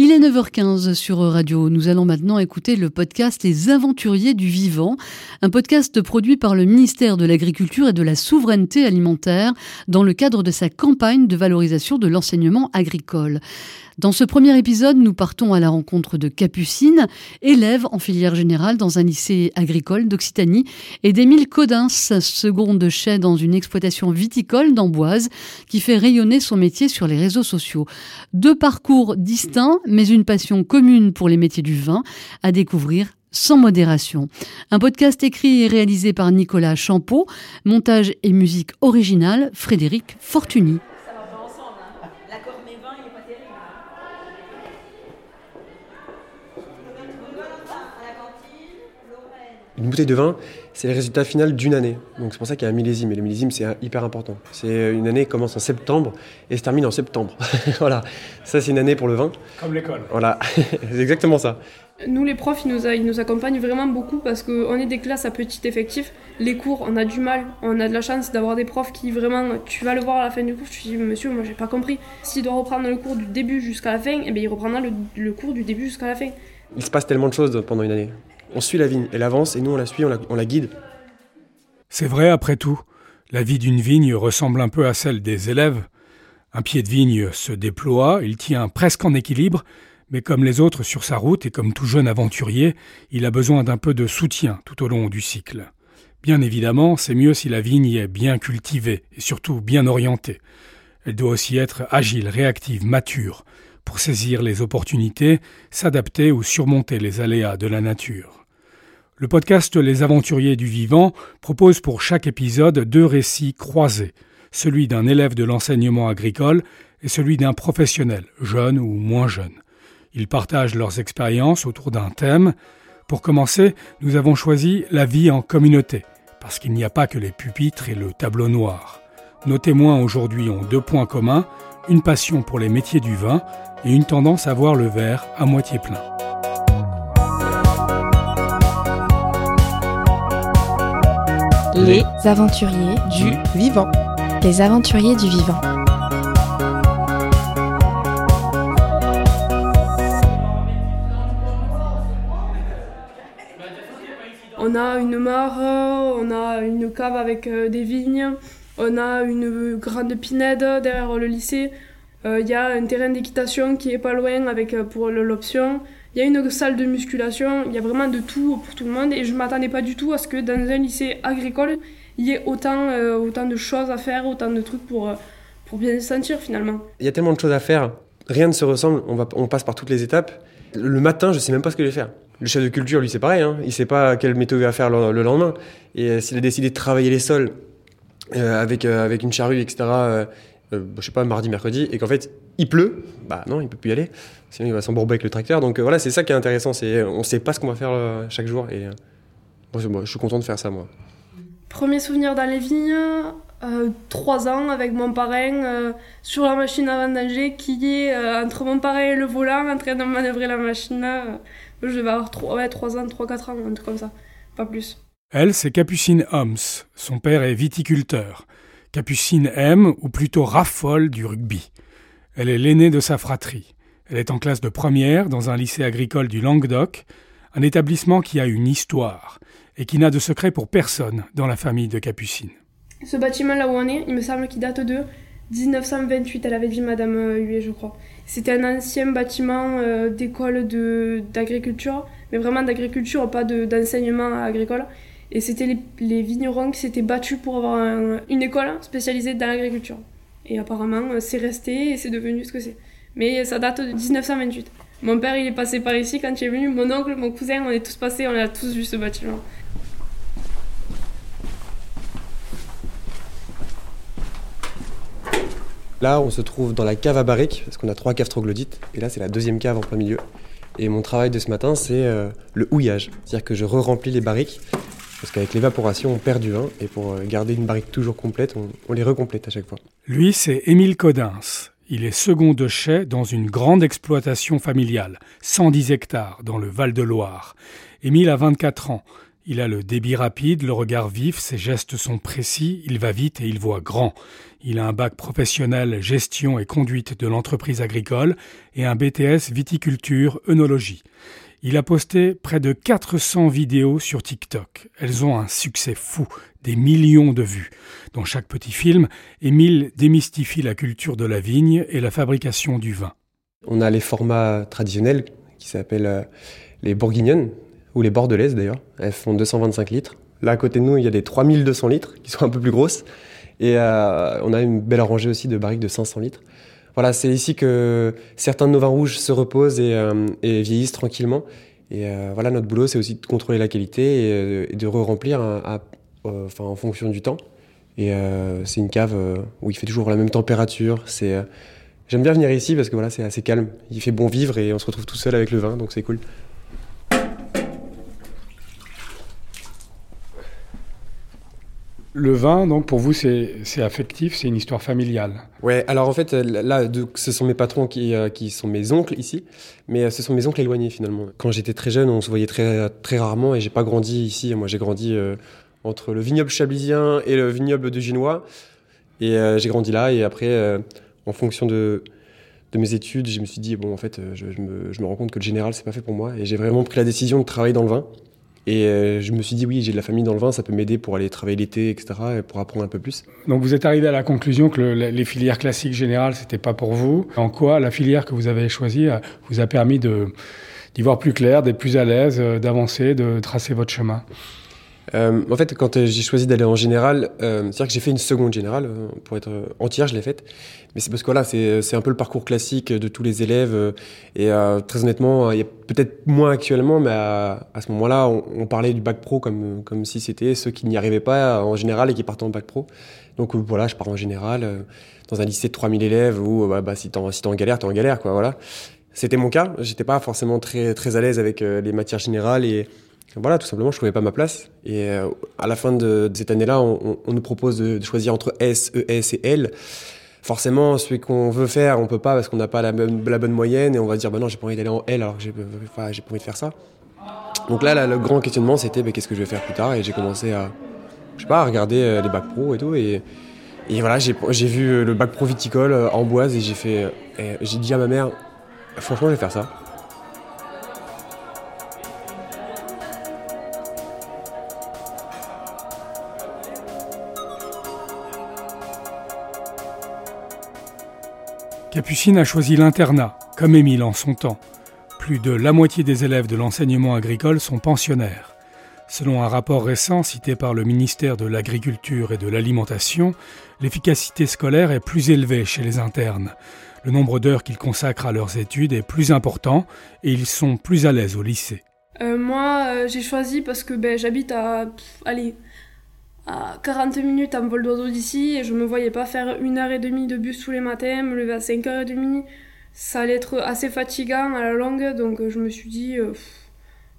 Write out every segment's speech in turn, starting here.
Il est 9h15 sur Radio. Nous allons maintenant écouter le podcast Les Aventuriers du Vivant, un podcast produit par le ministère de l'Agriculture et de la Souveraineté alimentaire dans le cadre de sa campagne de valorisation de l'enseignement agricole. Dans ce premier épisode, nous partons à la rencontre de Capucine, élève en filière générale dans un lycée agricole d'Occitanie, et d'Émile Codins, seconde chef dans une exploitation viticole d'Amboise, qui fait rayonner son métier sur les réseaux sociaux. Deux parcours distincts, mais une passion commune pour les métiers du vin, à découvrir sans modération. Un podcast écrit et réalisé par Nicolas Champeau, montage et musique originale Frédéric Fortuny. Une bouteille de vin, c'est le résultat final d'une année. Donc c'est pour ça qu'il y a un millésime. Et le millésime, c'est hyper important. C'est une année qui commence en septembre et se termine en septembre. voilà. Ça, c'est une année pour le vin. Comme l'école. Voilà. c'est exactement ça. Nous, les profs, ils nous, ils nous accompagnent vraiment beaucoup parce qu'on est des classes à petit effectif. Les cours, on a du mal. On a de la chance d'avoir des profs qui vraiment, tu vas le voir à la fin du cours, tu dis, monsieur, moi, j'ai pas compris. S'il doit reprendre le cours du début jusqu'à la fin, eh bien, il reprendra le, le cours du début jusqu'à la fin. Il se passe tellement de choses pendant une année on suit la vigne. Elle avance et nous, on la suit, on la, guide. C'est vrai, après tout. La vie d'une vigne ressemble un peu à celle des élèves. Un pied de vigne se déploie, il tient presque en équilibre, mais comme les autres sur sa route et comme tout jeune aventurier, il a besoin d'un peu de soutien tout au long du cycle. Bien évidemment, c'est mieux si la vigne est bien cultivée et surtout bien orientée. Elle doit aussi être agile, réactive, mature, pour saisir les opportunités, s'adapter ou surmonter les aléas de la nature. Le podcast Les Aventuriers du Vivant propose pour chaque épisode deux récits croisés, celui d'un élève de l'enseignement agricole et celui d'un professionnel, jeune ou moins jeune. Ils partagent leurs expériences autour d'un thème. Pour commencer, nous avons choisi la vie en communauté, parce qu'il n'y a pas que les pupitres et le tableau noir. Nos témoins aujourd'hui ont deux points communs, une passion pour les métiers du vin et une tendance à voir le verre à moitié plein. Les aventuriers du vivant. Les aventuriers du vivant. On a une mare, on a une cave avec euh, des vignes, on a une grande pinède derrière le lycée. Il euh, y a un terrain d'équitation qui est pas loin avec euh, pour l'option. Il y a une salle de musculation. Il y a vraiment de tout pour tout le monde. Et je m'attendais pas du tout à ce que dans un lycée agricole, il y ait autant, euh, autant de choses à faire, autant de trucs pour, pour bien se sentir finalement. Il y a tellement de choses à faire. Rien ne se ressemble. On, va, on passe par toutes les étapes. Le matin, je sais même pas ce que je vais faire. Le chef de culture, lui, c'est pareil. Hein. Il sait pas quelle méthode il va faire le, le lendemain. Et s'il a décidé de travailler les sols, euh, avec, euh, avec une charrue, etc. Euh, je sais pas, mardi, mercredi, et qu'en fait, il pleut, bah non, il peut plus y aller, sinon il va s'embourber avec le tracteur. Donc voilà, c'est ça qui est intéressant, c'est on sait pas ce qu'on va faire chaque jour, et moi, je suis content de faire ça, moi. Premier souvenir dans les vignes, trois ans avec mon parrain sur la machine à vendanger qui est entre mon parrain et le volant en train de manœuvrer la machine. je vais avoir 3, ouais, 3 ans, 3-4 ans, un truc comme ça, pas plus. Elle, c'est Capucine Homs. Son père est viticulteur. Capucine aime, ou plutôt raffole, du rugby. Elle est l'aînée de sa fratrie. Elle est en classe de première dans un lycée agricole du Languedoc, un établissement qui a une histoire et qui n'a de secret pour personne dans la famille de Capucine. Ce bâtiment là où on est, il me semble qu'il date de 1928, elle avait dit Madame euh, Huet, je crois. C'était un ancien bâtiment euh, d'école d'agriculture, mais vraiment d'agriculture, pas d'enseignement agricole. Et c'était les, vignerons qui s'étaient battus pour avoir une école spécialisée dans l'agriculture. Et apparemment, euh, c'est resté et c'est devenu ce que c'est. Mais ça date de 1928. Mon père, il est passé par ici quand il est venu. Mon oncle, mon cousin, on est tous passés, on a tous vu ce bâtiment. Là, on se trouve dans la cave à barriques, parce qu'on a trois caves troglodytes. Et là, c'est la deuxième cave en plein milieu. Et mon travail de ce matin, c'est euh, le houillage. C'est-à-dire que je re-remplis les barriques parce qu'avec l'évaporation, on perd du vin et pour euh, garder une barrique toujours complète, on, les recomplète à chaque fois. Lui, c'est Émile Codins. Il est second de chai dans une grande exploitation familiale, 110 hectares, dans le Val-de-Loire. Émile a 24 ans. Il a le débit rapide, le regard vif, ses gestes sont précis, il va vite et il voit grand. Il a un bac professionnel gestion et conduite de l'entreprise agricole et un BTS viticulture œnologie. Il a posté près de 400 vidéos sur TikTok. Elles ont un succès fou, des millions de vues. Dans chaque petit film, Émile démystifie la culture de la vigne et la fabrication du vin. On a les formats traditionnels qui s'appellent euh, les bourguignonnes, ou les bordelaises d'ailleurs. Elles font 225 litres. Là à côté de nous, il y a des 3200 litres qui sont un peu plus grosses. Et euh, on a une belle rangée aussi de barriques de 500 litres. Voilà, c'est ici que certains de nos vins rouges se reposent et, euh, vieillissent tranquillement. Et euh, voilà, notre boulot, c'est aussi de contrôler la qualité et, de re-remplir en fonction du temps. Et euh, c'est une cave où il fait toujours la même température. J'aime bien venir ici parce que voilà, c'est assez calme. Il fait bon vivre et on se retrouve tout seul avec le vin, donc c'est cool. Le vin, donc pour vous, c'est affectif, c'est une histoire familiale. Ouais, alors en fait, là, ce sont mes patrons qui, euh, qui sont mes oncles ici, mais euh, ce sont mes oncles éloignés finalement. Quand j'étais très jeune, on se voyait très, très rarement et j'ai pas grandi ici. Moi, j'ai grandi euh, entre le vignoble chablisien et le vignoble de Ginois. Et j'ai grandi là et après, en fonction de, de mes études, je me suis dit, bon, en fait, je, me, je me rends compte que le général, c'est pas fait pour moi. Et j'ai vraiment pris la décision de travailler dans le vin. Et euh, je me suis dit, oui, j'ai de la famille dans le vin, ça peut m'aider pour aller travailler l'été, etc., et pour apprendre un peu plus. Donc vous êtes arrivé à la conclusion que les filières classiques générales, c'était pas pour vous. En quoi la filière que vous avez choisie euh, vous a permis d'y voir plus clair, d'être plus à l'aise, euh, d'avancer, de tracer votre chemin? Euh, en fait, quand euh, j'ai choisi d'aller en général, euh, c'est-à-dire que j'ai fait une seconde générale, euh, pour être entière, je l'ai faite. Mais c'est parce que voilà, c'est un peu le parcours classique de tous les élèves. Et très honnêtement, il y a peut-être moins actuellement, mais à, à ce moment-là, on, on, parlait du bac pro comme, comme si c'était ceux qui n'y arrivaient pas en général et qui partaient en bac pro. Donc voilà, je pars en général dans un lycée de 3000 élèves où bah, bah, si t'es en, si en galère, t'es galère, quoi, voilà. C'était mon cas. J'étais pas forcément très, très à l'aise avec les matières générales et voilà, tout simplement, je trouvais pas ma place. Et euh, à la fin de, cette année-là, on, nous propose de, choisir entre S, ES et L. Forcément, celui qu'on veut faire, on peut pas parce qu'on n'a pas la, la, bonne moyenne et on va dire, bah non, j'ai pas envie d'aller en L alors que j'ai pas envie de faire ça. Donc là, le grand questionnement, c'était, bah, qu'est-ce que je vais faire plus tard? Et j'ai commencé à, je sais pas, à regarder euh, les bacs pro et tout. Et, voilà, j'ai vu euh, le bac pro viticole en boise et j'ai fait, j'ai dit à ma mère, franchement, je vais faire ça. Capucine a choisi l'internat, comme Émile en son temps. Plus de la moitié des élèves de l'enseignement agricole sont pensionnaires. Selon un rapport récent cité par le ministère de l'Agriculture et de l'Alimentation, l'efficacité scolaire est plus élevée chez les internes. Le nombre d'heures qu'ils consacrent à leurs études est plus important et ils sont plus à l'aise au lycée. Euh, moi, euh, j'ai choisi parce que ben, j'habite à, allez, à 40 minutes en vol d'oiseau d'ici et je me voyais pas faire une heure et demie de bus tous les matins, me lever à 5h30. Ça allait être assez fatigant à la longue, donc je me suis dit, euh,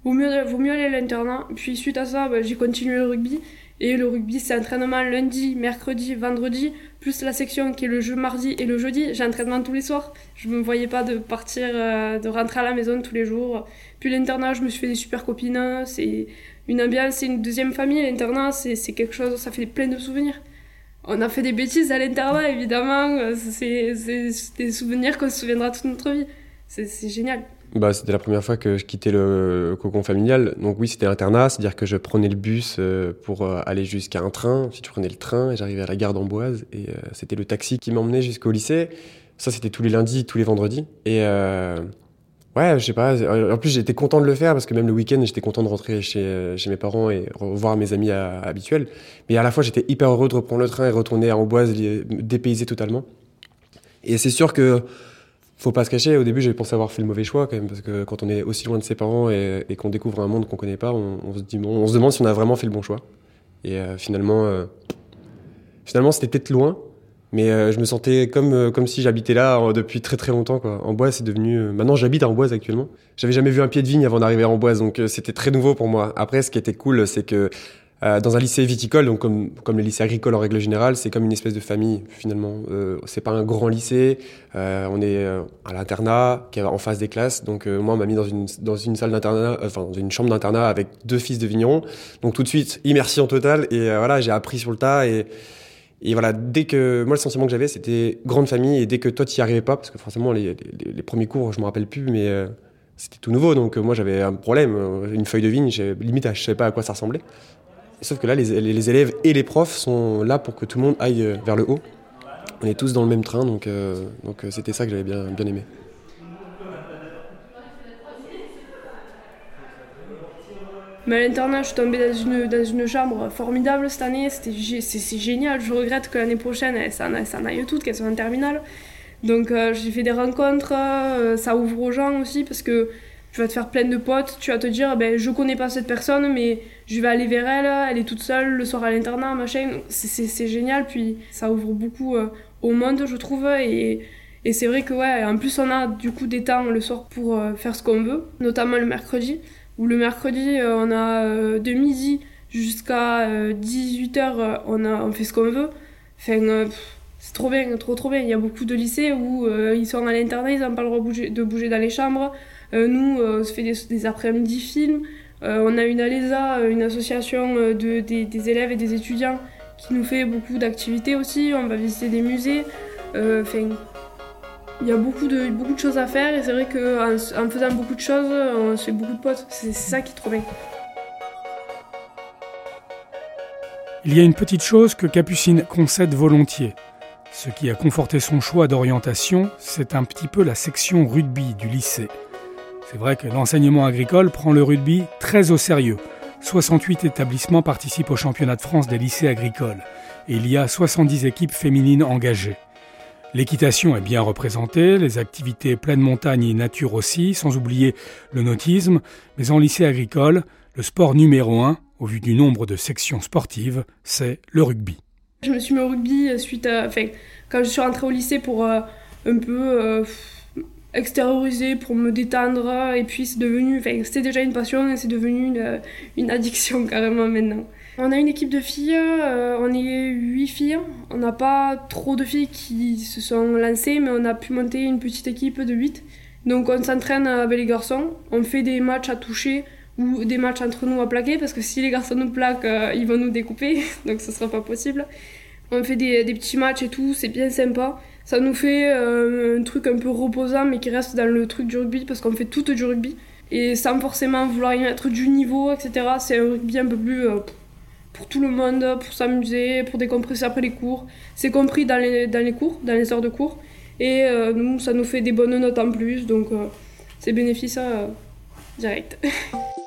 vaut, mieux, vaut mieux aller à l'internat. Puis suite à ça, bah, j'ai continué le rugby. Et le rugby, c'est entraînement lundi, mercredi, vendredi, plus la section qui est le jeu mardi et le jeudi. J'ai entraînement tous les soirs. Je me voyais pas de partir, euh, de rentrer à la maison tous les jours. Puis l'internat, je me suis fait des super copines. C'est une ambiance, c'est une deuxième famille. L'internat, c'est quelque chose, ça fait plein de souvenirs. On a fait des bêtises à l'internat, évidemment. C'est des souvenirs qu'on se souviendra toute notre vie. C'est génial. Bah, c'était la première fois que je quittais le cocon familial. Donc oui, c'était internat, c'est-à-dire que je prenais le bus euh, pour euh, aller jusqu'à un train. Ensuite, je prenais le train et j'arrivais à la gare d'Amboise. Et euh, c'était le taxi qui m'emmenait jusqu'au lycée. Ça, c'était tous les lundis, tous les vendredis. Et Ouais, je sais pas. En plus, j'étais content de le faire parce que même le week-end, j'étais content de rentrer chez, chez mes parents et revoir mes amis habituels. Mais à la fois, j'étais hyper heureux de reprendre le train et retourner à Amboise, dépayser totalement. Et c'est sûr que faut pas se cacher. Au début, j'avais pensé avoir fait le mauvais choix quand même parce que quand on est aussi loin de ses parents et, qu'on découvre un monde qu'on connaît pas, on, se dit, on se demande si on a vraiment fait le bon choix. Et euh, finalement, euh, finalement, c'était peut-être loin, mais euh, je me sentais comme, euh, comme si j'habitais là euh, depuis très très longtemps. Quoi. En bois, c'est devenu. Maintenant, j'habite en bois actuellement. J'avais jamais vu un pied de vigne avant d'arriver en bois, donc c'était très nouveau pour moi. Après, ce qui était cool, c'est que euh, dans un lycée viticole, donc comme, comme les lycées agricoles en règle générale, c'est comme une espèce de famille finalement. Euh, c'est pas un grand lycée, euh, on est euh, à l'internat qui est en face des classes. Donc euh, moi on m'a mis dans une dans une salle d'internat, enfin dans une chambre d'internat avec deux fils de vignerons. Donc tout de suite immersion totale et voilà j'ai appris sur le tas et et voilà, dès que moi le sentiment que j'avais, c'était grande famille et dès que toi tu y arrivais pas, parce que forcément les, les, premiers cours, je me rappelle plus, mais euh, c'était tout nouveau, donc euh, moi j'avais un problème, euh, une feuille de vigne, limite je savais pas à quoi ça ressemblait. Sauf que là, les, les, élèves et les profs sont là pour que tout le monde aille vers le haut. On est tous dans le même train, donc donc c'était ça que j'avais bien bien aimé. Mais à l'internat, je suis tombée dans une, dans une chambre formidable cette année. C'est génial. Je regrette que l'année prochaine, ça en, ça en aille toutes, qu'elles soient en terminale. Donc euh, j'ai fait des rencontres. Euh, ça ouvre aux gens aussi parce que tu vas te faire plein de potes. Tu vas te dire, ben, je connais pas cette personne, mais je vais aller vers elle. Elle est toute seule le soir à l'internat, machin. C'est génial. Puis ça ouvre beaucoup euh, au monde, je trouve. Et, et c'est vrai que, ouais, en plus, on a du coup des temps le soir pour faire ce qu'on veut, notamment le mercredi où le mercredi, euh, on a euh, de midi jusqu'à 18h, on, a, on fait ce qu'on veut. Euh, c'est trop bien, trop trop bien. Il y a beaucoup de lycées où ils sont à l'internat, ils n'ont pas le droit de bouger, de bouger dans les chambres. nous, on se fait des, après-midi films. on a une ALESA, une association de, des, élèves et des étudiants qui nous fait beaucoup d'activités aussi. On va visiter des musées. Il y a beaucoup de, beaucoup de choses à faire et c'est vrai qu'en en faisant beaucoup de choses, on fait beaucoup de potes. C'est ça qui est trop bien. Il y a une petite chose que Capucine concède volontiers. Ce qui a conforté son choix d'orientation, c'est un petit peu la section rugby du lycée. C'est vrai que l'enseignement agricole prend le rugby très au sérieux. 68 établissements participent au championnat de France des lycées agricoles et il y a 70 équipes féminines engagées. L'équitation est bien représentée, les activités pleine montagne et nature aussi, sans oublier le nautisme, mais en lycée agricole, le sport numéro un, au vu du nombre de sections sportives, c'est le rugby. Je me suis mis au rugby suite à, enfin, quand je suis rentrée au lycée pour euh, un peu euh, extérioriser, pour me détendre, et puis c'est devenu, enfin, c'était déjà une passion et c'est devenu une, addiction carrément maintenant. On a une équipe de filles, euh, on est 8 filles. On n'a pas trop de filles qui se sont lancées, mais on a pu monter une petite équipe de 8. Donc on s'entraîne avec les garçons, on fait des matchs à toucher ou des matchs entre nous à plaquer, parce que si les garçons nous plaquent, euh, ils vont nous découper, donc ce sera pas possible. On fait des petits matchs et tout, c'est bien sympa. Ça nous fait euh, un truc un peu reposant, mais qui reste dans le truc du rugby, parce qu'on fait tout du rugby. Et sans forcément vouloir y mettre du niveau, etc. C'est un rugby un peu plus... Euh, pour tout le monde, pour s'amuser, pour décompresser après les cours. C'est compris dans les, dans les cours, dans les heures de cours. Et euh, nous, ça nous fait des bonnes notes en plus, donc c'est bénéfice direct.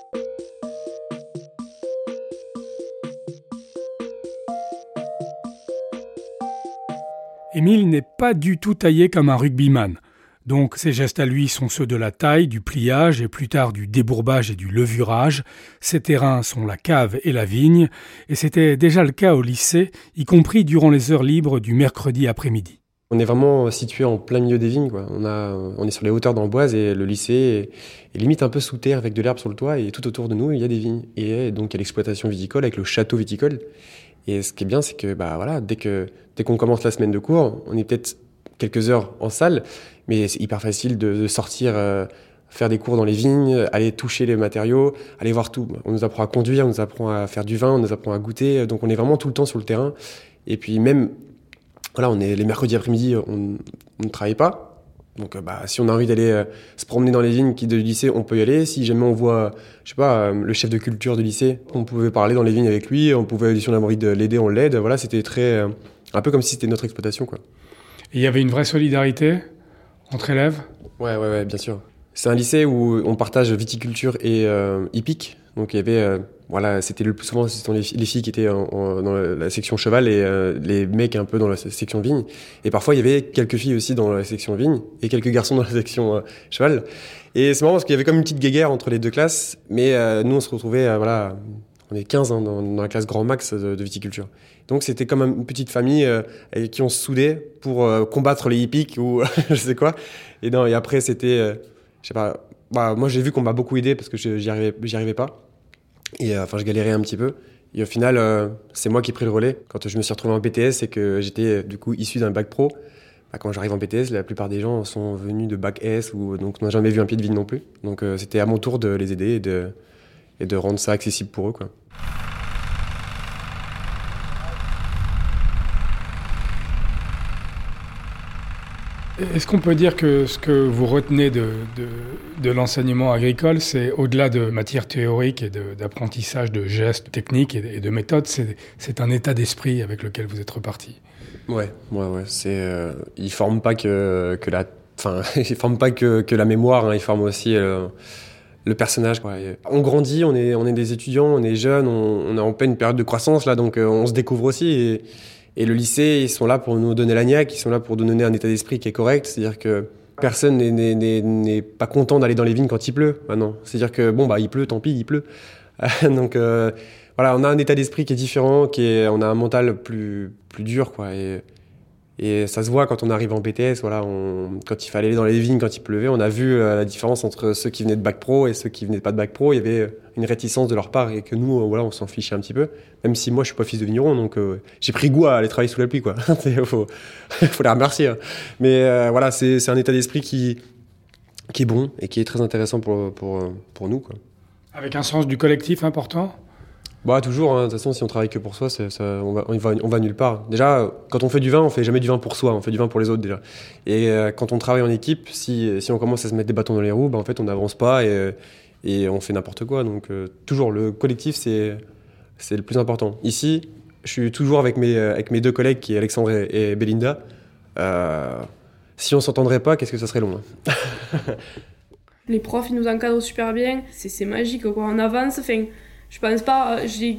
Émile n'est pas du tout taillé comme un rugbyman. Donc ses gestes à lui sont ceux de la taille, du pliage et plus tard du débourbage et du levurage. Ses terrains sont la cave et la vigne, et c'était déjà le cas au lycée, y compris durant les heures libres du mercredi après-midi. On est vraiment situé en plein milieu des vignes. Quoi. On, a, on est sur les hauteurs d'Amboise et le lycée est, est, limite un peu sous terre avec de l'herbe sur le toit et tout autour de nous il y a des vignes. Et donc il y a l'exploitation viticole avec le château viticole. Et ce qui est bien, c'est que bah, voilà, dès qu'on dès qu'on commence la semaine de cours, on est peut-être quelques heures en salle, mais c'est hyper facile de, de sortir, euh, faire des cours dans les vignes, aller toucher les matériaux, aller voir tout. On nous apprend à conduire, on nous apprend à faire du vin, on nous apprend à goûter, donc on est vraiment tout le temps sur le terrain. Et puis même, voilà, on est les mercredis après-midi, on, on ne travaille pas. Donc, bah, si on a envie d'aller euh, se promener dans les vignes qui de lycée, on peut y aller. Si jamais on voit, je sais pas, euh, le chef de culture du lycée, on pouvait parler dans les vignes avec lui. On pouvait, si on avait envie de l'aider, on l'aide. Voilà, c'était très, euh, un peu comme si c'était notre exploitation, quoi. Et il y avait une vraie solidarité entre élèves? Ouais, ouais, ouais, bien sûr. C'est un lycée où on partage viticulture et euh, hippique. Donc il y avait, euh, voilà, c'était le plus souvent les, les, filles qui étaient en, dans la section cheval et euh, les mecs un peu dans la section vigne. Et parfois il y avait quelques filles aussi dans la section vigne et quelques garçons dans la section euh, cheval. Et c'est marrant parce qu'il y avait comme une petite guéguerre entre les deux classes, mais euh, nous on se retrouvait, voilà, on est 15 hein, dans, la classe grand max de, viticulture. Donc c'était comme une petite famille euh, qui on se soudait pour combattre les hippiques ou je sais quoi. Et, non, et après c'était, je sais pas, bah, moi j'ai vu qu'on m'a beaucoup aidé parce que j'y arrivais, pas. Et enfin je galérais un petit peu. Et au final, c'est moi qui ai pris le relais. Quand je me suis retrouvé en BTS et que j'étais du coup issu d'un bac pro, bah, quand j'arrive en BTS, la plupart des gens sont venus de bac S ou donc n'ont jamais vu un pied de ville non plus. Donc c'était à mon tour de les aider et de, et de rendre ça accessible pour eux. Quoi. Est-ce qu'on peut dire que ce que vous retenez de, de, l'enseignement agricole, c'est au-delà de matière théorique et d'apprentissage de, gestes techniques et, de méthodes, c'est un état d'esprit avec lequel vous êtes reparti? Ouais, ouais, ouais. C'est, euh, ils forment pas que, que la, enfin, ils forment pas que, que la mémoire, hein, ils forment aussi euh, le personnage. On grandit, on est, on est des étudiants, on est jeunes, on, on est en pleine période de croissance là, donc euh, on se découvre aussi. Et le lycée, ils sont là pour nous donner la niaque, ils sont là pour nous donner un état d'esprit qui est correct. C'est-à-dire que personne n'est pas content d'aller dans les vignes quand il pleut maintenant. C'est-à-dire que bon, bah, il pleut, tant pis, il pleut. Donc euh, voilà, on a un état d'esprit qui est différent, qui est, on a un mental plus, plus dur. Quoi, et, et ça se voit quand on arrive en BTS, voilà, quand il fallait aller dans les vignes, quand il pleuvait, on a vu euh, la différence entre ceux qui venaient de bac pro et ceux qui venaient pas de bac pro. Il y avait une réticence de leur part et que nous, euh, voilà, on s'en fichait un petit peu. Même si moi, je suis pas fils de vigneron, donc euh, j'ai pris goût à aller travailler sous la pluie, quoi. Faut, faut les remercier. Hein. Mais voilà, c'est un état d'esprit qui, est bon et qui est très intéressant pour, pour, pour nous, quoi. Avec un sens du collectif important? Bah toujours, hein. de toute façon, si on travaille que pour soi, on, va, va, nulle part. Déjà, quand on fait du vin, on fait jamais du vin pour soi, on fait du vin pour les autres déjà. Et euh, quand on travaille en équipe, si, on commence à se mettre des bâtons dans les roues, bah, en fait, on n'avance pas et, on fait n'importe quoi. Donc euh, toujours, le collectif, c'est le plus important. Ici, je suis toujours avec mes, euh, deux collègues, qui est Alexandre et, Belinda. si on s'entendrait pas, qu'est-ce que ça serait long hein. Les profs, ils nous encadrent super bien. C'est magique, quoi. On avance, enfin je pense pas. Euh, j'ai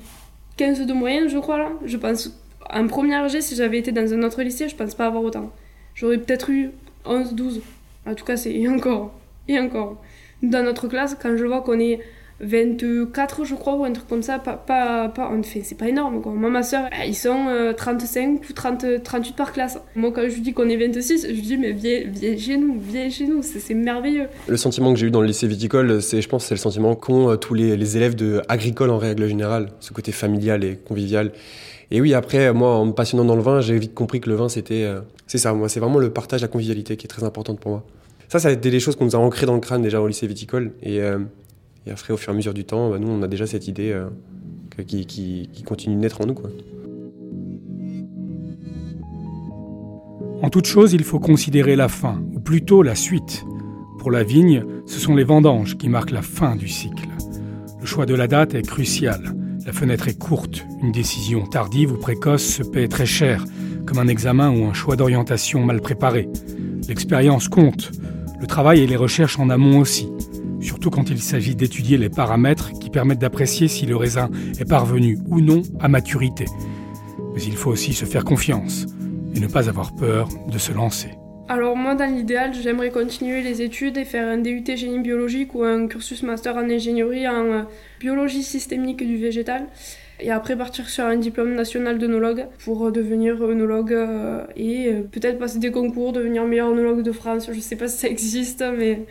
15 de moyenne, je crois, là. Je pense. En première G, si j'avais été dans un autre lycée, je pense pas avoir autant. J'aurais peut-être eu 11, 12. En tout cas, c'est. Et encore. Et encore. Dans notre classe, quand je vois qu'on est 24, je crois, ou un truc comme ça. Pas, pas, pas, fait, c'est pas énorme. Moi, ma soeur, eh, ils sont 35 euh, ou 30, 38 par classe. Moi, quand je dis qu'on est 26, je dis, mais viens, viens chez nous, viens chez nous, c'est merveilleux. Le sentiment que j'ai eu dans le lycée viticole, c'est, je pense, c'est le sentiment qu'ont euh, tous les, les, élèves de agricole en règle générale, ce côté familial et convivial. Et oui, après, moi, en me passionnant dans le vin, j'ai vite compris que le vin, c'était. Euh, c'est ça, moi, c'est vraiment le partage, la convivialité qui est très importante pour moi. Ça, ça a été des choses qu'on nous a ancrées dans le crâne déjà au lycée viticole. Et. Et après, au fur et à mesure du temps, bah, nous, on a déjà cette idée euh, qui, continue de naître en nous. En toute chose, il faut considérer la fin, ou plutôt la suite. Pour la vigne, ce sont les vendanges qui marquent la fin du cycle. Le choix de la date est crucial. La fenêtre est courte. Une décision tardive ou précoce se paie très cher, comme un examen ou un choix d'orientation mal préparé. L'expérience compte. Le travail et les recherches en amont aussi surtout quand il s'agit d'étudier les paramètres qui permettent d'apprécier si le raisin est parvenu ou non à maturité. Mais il faut aussi se faire confiance et ne pas avoir peur de se lancer. Alors moi, dans l'idéal, j'aimerais continuer les études et faire un DUT génie biologique ou un cursus master en ingénierie en euh, biologie systémique du végétal. Et après partir sur un diplôme national d'œnologue pour devenir œnologue euh, et euh, peut-être passer des concours, devenir meilleur œnologue de France. Je sais pas si ça existe, mais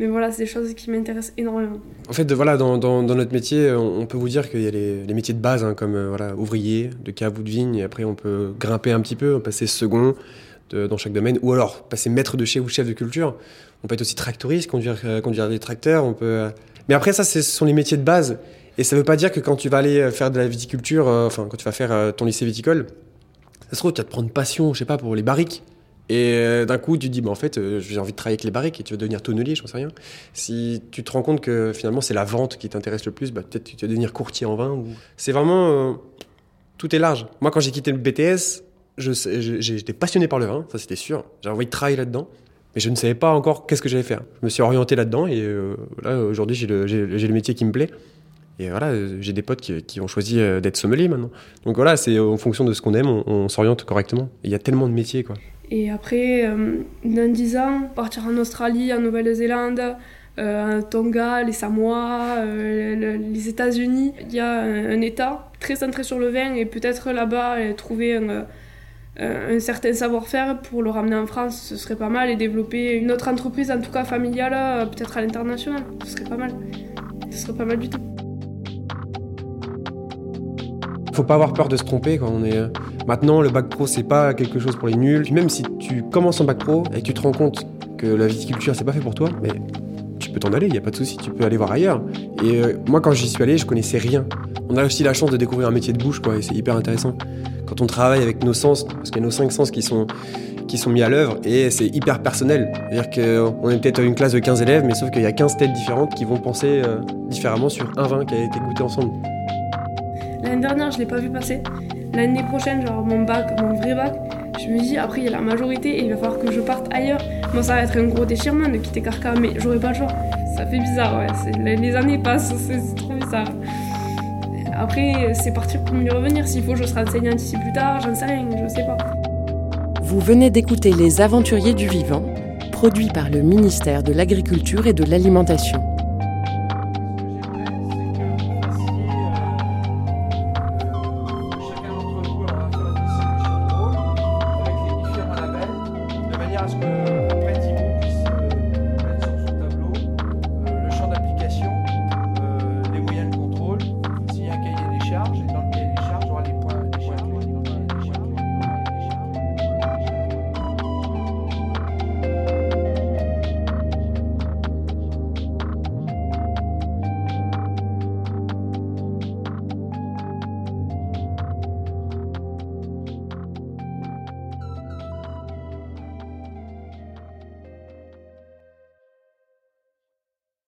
mais voilà, c'est des choses qui m'intéressent énormément. En fait, voilà, dans, dans, notre métier, on, peut vous dire qu'il y a les, les, métiers de base, hein, comme euh, voilà, ouvrier, de cave ou de vigne, après on peut grimper un petit peu, passer second dans chaque domaine, ou alors passer maître de chez ou chef de culture. On peut être aussi tractoriste, conduire, euh, conduire des tracteurs, on peut... Euh, mais après, ça, ce sont les métiers de base. Et ça ne veut pas dire que quand tu vas aller faire de la viticulture, enfin, quand tu vas faire ton lycée viticole, ça se trouve, tu vas te prendre passion, je sais pas, pour les barriques. Et euh, d'un coup, tu te dis, bah, en fait, euh, j'ai envie de travailler avec les barriques et tu veux devenir tonnelier, je ne sais rien. Si tu te rends compte que finalement, c'est la vente qui t'intéresse le plus, bah, peut-être tu vas devenir courtier en vin. C'est vraiment. Euh, tout est large. Moi, quand j'ai quitté le BTS, j'étais passionné par le vin, ça c'était sûr. J'avais envie de travailler là-dedans. Mais je ne savais pas encore qu'est-ce que j'allais faire. Je me suis orienté là-dedans et là, aujourd'hui, j'ai le, métier qui me plaît. Et voilà, j'ai des potes qui, qui ont choisi d'être sommelier maintenant. Donc voilà, c'est en fonction de ce qu'on aime, on, on s'oriente correctement. Il y a tellement de métiers, quoi. Et après, euh, dans 10 ans, partir en Australie, en Nouvelle-Zélande, euh, Tonga, les Samoa, euh, les États-Unis. Il y a un, État très centré sur le vin et peut-être là-bas trouver un, un certain savoir-faire pour le ramener en France, ce serait pas mal et développer une autre entreprise, en tout cas familiale, peut-être à l'international. Ce serait pas mal. Ce serait pas mal du tout. Faut pas avoir peur de se tromper quand on est. Euh, maintenant, le bac pro, c'est pas quelque chose pour les nuls. Puis même si tu commences en bac pro et que tu te rends compte que la viticulture, c'est pas fait pour toi, mais tu peux t'en aller, il y a pas de souci, tu peux aller voir ailleurs. Et euh, moi, quand j'y suis allé, je connaissais rien. On a aussi la chance de découvrir un métier de bouche, quoi, et c'est hyper intéressant. Quand on travaille avec nos sens, parce qu'il y a nos cinq sens qui sont qui sont mis à l'œuvre et c'est hyper personnel. C'est-à-dire qu'on est peut-être une classe de 15 élèves, mais sauf qu'il y a 15 têtes différentes qui vont penser euh, différemment sur un vin qui a été goûté ensemble. Dernière, je l'ai pas vu passer. L'année prochaine, genre mon bac, mon vrai bac, je me dis après il y a la majorité et il va falloir que je parte ailleurs. Moi ça va être un gros déchirement de quitter Carca, mais j'aurai pas le choix. Ça fait bizarre, ouais. Les années passent, c'est trop bizarre. Après, c'est partir pour mieux revenir. S'il faut, je serai enseignante ici plus tard, j'en sais rien, je sais pas. Vous venez d'écouter Les Aventuriers du Vivant, produit par le ministère de l'Agriculture et de l'Alimentation.